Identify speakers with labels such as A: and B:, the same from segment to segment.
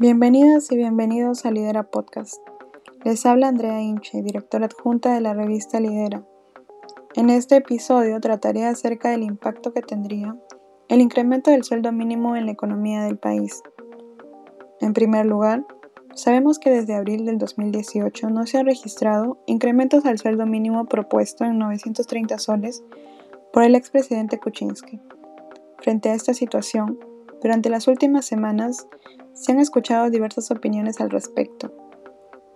A: Bienvenidas y bienvenidos a Lidera Podcast. Les habla Andrea Inche, directora adjunta de la revista Lidera. En este episodio trataré acerca del impacto que tendría el incremento del sueldo mínimo en la economía del país. En primer lugar, sabemos que desde abril del 2018 no se han registrado incrementos al sueldo mínimo propuesto en 930 soles por el expresidente Kuczynski. Frente a esta situación, durante las últimas semanas se han escuchado diversas opiniones al respecto,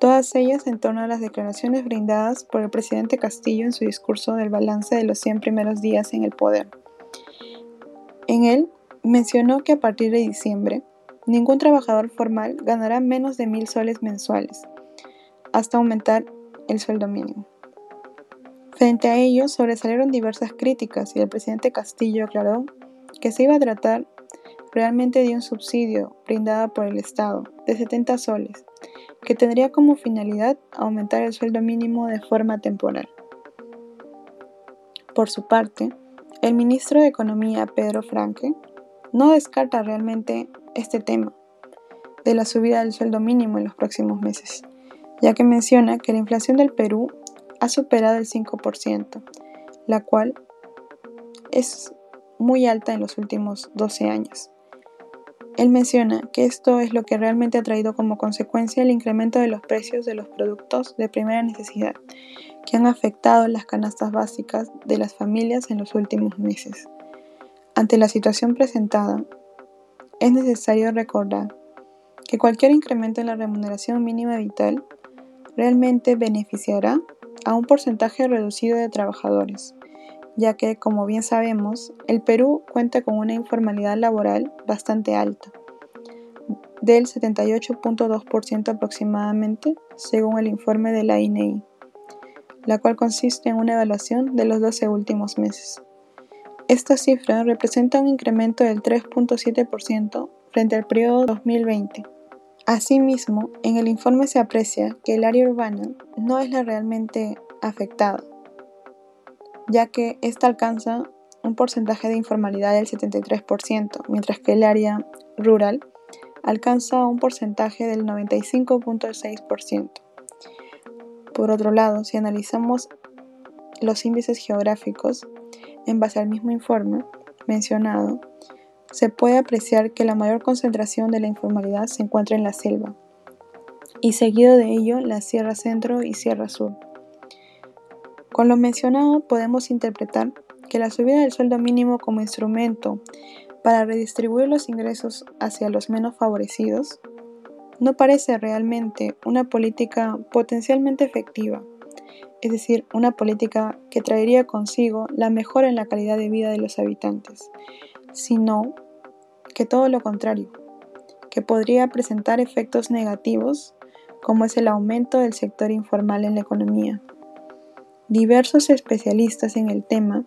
A: todas ellas en torno a las declaraciones brindadas por el presidente Castillo en su discurso del balance de los 100 primeros días en el poder. En él mencionó que a partir de diciembre, ningún trabajador formal ganará menos de mil soles mensuales, hasta aumentar el sueldo mínimo. Frente a ello, sobresalieron diversas críticas y el presidente Castillo aclaró que se iba a tratar realmente de un subsidio brindado por el Estado de 70 soles, que tendría como finalidad aumentar el sueldo mínimo de forma temporal. Por su parte, el ministro de Economía, Pedro Franque, no descarta realmente este tema de la subida del sueldo mínimo en los próximos meses, ya que menciona que la inflación del Perú ha superado el 5%, la cual es muy alta en los últimos 12 años. Él menciona que esto es lo que realmente ha traído como consecuencia el incremento de los precios de los productos de primera necesidad, que han afectado las canastas básicas de las familias en los últimos meses. Ante la situación presentada, es necesario recordar que cualquier incremento en la remuneración mínima vital realmente beneficiará a un porcentaje reducido de trabajadores, ya que, como bien sabemos, el Perú cuenta con una informalidad laboral bastante alta, del 78.2% aproximadamente, según el informe de la INEI, la cual consiste en una evaluación de los 12 últimos meses. Esta cifra representa un incremento del 3.7% frente al periodo 2020. Asimismo, en el informe se aprecia que el área urbana no es la realmente afectada, ya que ésta alcanza un porcentaje de informalidad del 73%, mientras que el área rural alcanza un porcentaje del 95.6%. Por otro lado, si analizamos los índices geográficos, en base al mismo informe mencionado, se puede apreciar que la mayor concentración de la informalidad se encuentra en la selva, y seguido de ello la Sierra Centro y Sierra Sur. Con lo mencionado podemos interpretar que la subida del sueldo mínimo como instrumento para redistribuir los ingresos hacia los menos favorecidos no parece realmente una política potencialmente efectiva, es decir, una política que traería consigo la mejora en la calidad de vida de los habitantes, sino que todo lo contrario, que podría presentar efectos negativos como es el aumento del sector informal en la economía. Diversos especialistas en el tema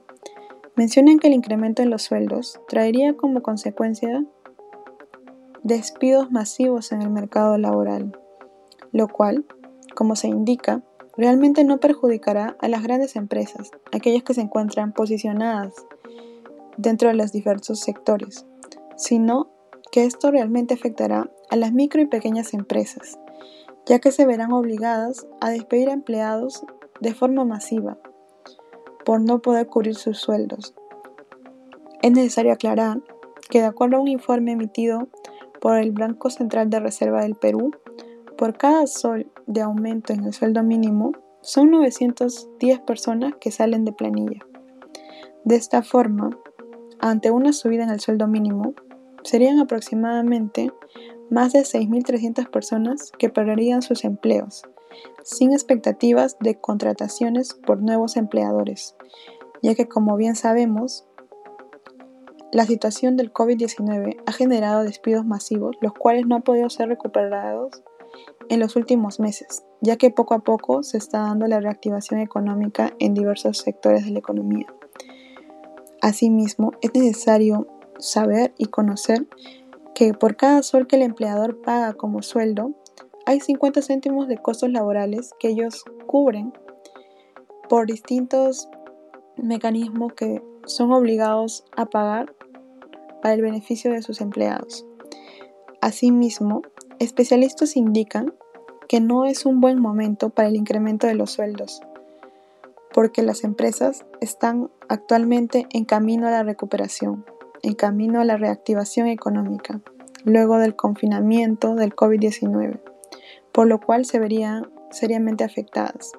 A: mencionan que el incremento en los sueldos traería como consecuencia despidos masivos en el mercado laboral, lo cual, como se indica, realmente no perjudicará a las grandes empresas, aquellas que se encuentran posicionadas dentro de los diversos sectores, sino que esto realmente afectará a las micro y pequeñas empresas, ya que se verán obligadas a despedir a empleados de forma masiva por no poder cubrir sus sueldos. Es necesario aclarar que de acuerdo a un informe emitido por el Banco Central de Reserva del Perú, por cada sol de aumento en el sueldo mínimo, son 910 personas que salen de planilla. De esta forma, ante una subida en el sueldo mínimo, serían aproximadamente más de 6.300 personas que perderían sus empleos sin expectativas de contrataciones por nuevos empleadores, ya que como bien sabemos, la situación del COVID-19 ha generado despidos masivos, los cuales no han podido ser recuperados en los últimos meses, ya que poco a poco se está dando la reactivación económica en diversos sectores de la economía. Asimismo, es necesario saber y conocer que por cada sol que el empleador paga como sueldo, hay 50 céntimos de costos laborales que ellos cubren por distintos mecanismos que son obligados a pagar para el beneficio de sus empleados. Asimismo, especialistas indican que no es un buen momento para el incremento de los sueldos, porque las empresas están actualmente en camino a la recuperación, en camino a la reactivación económica, luego del confinamiento del COVID-19, por lo cual se verían seriamente afectadas.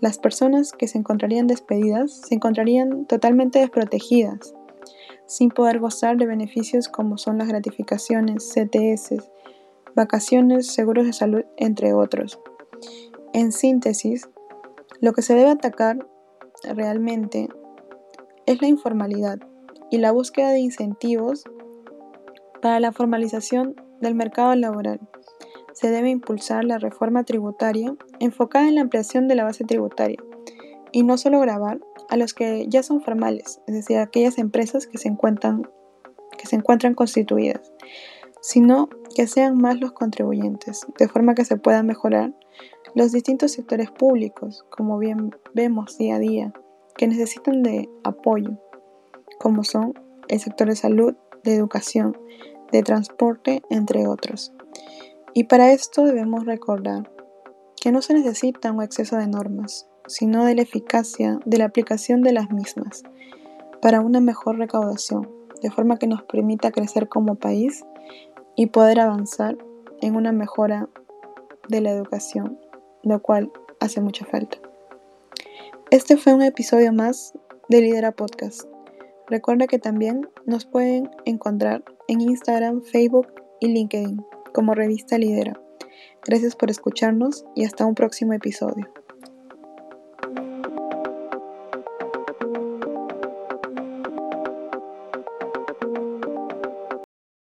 A: Las personas que se encontrarían despedidas se encontrarían totalmente desprotegidas, sin poder gozar de beneficios como son las gratificaciones, CTS, vacaciones, seguros de salud, entre otros. En síntesis, lo que se debe atacar realmente es la informalidad y la búsqueda de incentivos para la formalización del mercado laboral. Se debe impulsar la reforma tributaria enfocada en la ampliación de la base tributaria y no solo grabar a los que ya son formales, es decir, aquellas empresas que se encuentran, que se encuentran constituidas, sino que sean más los contribuyentes, de forma que se puedan mejorar los distintos sectores públicos, como bien vemos día a día, que necesitan de apoyo, como son el sector de salud, de educación, de transporte, entre otros. Y para esto debemos recordar que no se necesita un exceso de normas, sino de la eficacia de la aplicación de las mismas para una mejor recaudación, de forma que nos permita crecer como país y poder avanzar en una mejora de la educación, lo cual hace mucha falta. Este fue un episodio más de Lidera Podcast. Recuerda que también nos pueden encontrar en Instagram, Facebook y LinkedIn como revista Lidera. Gracias por escucharnos y hasta un próximo episodio.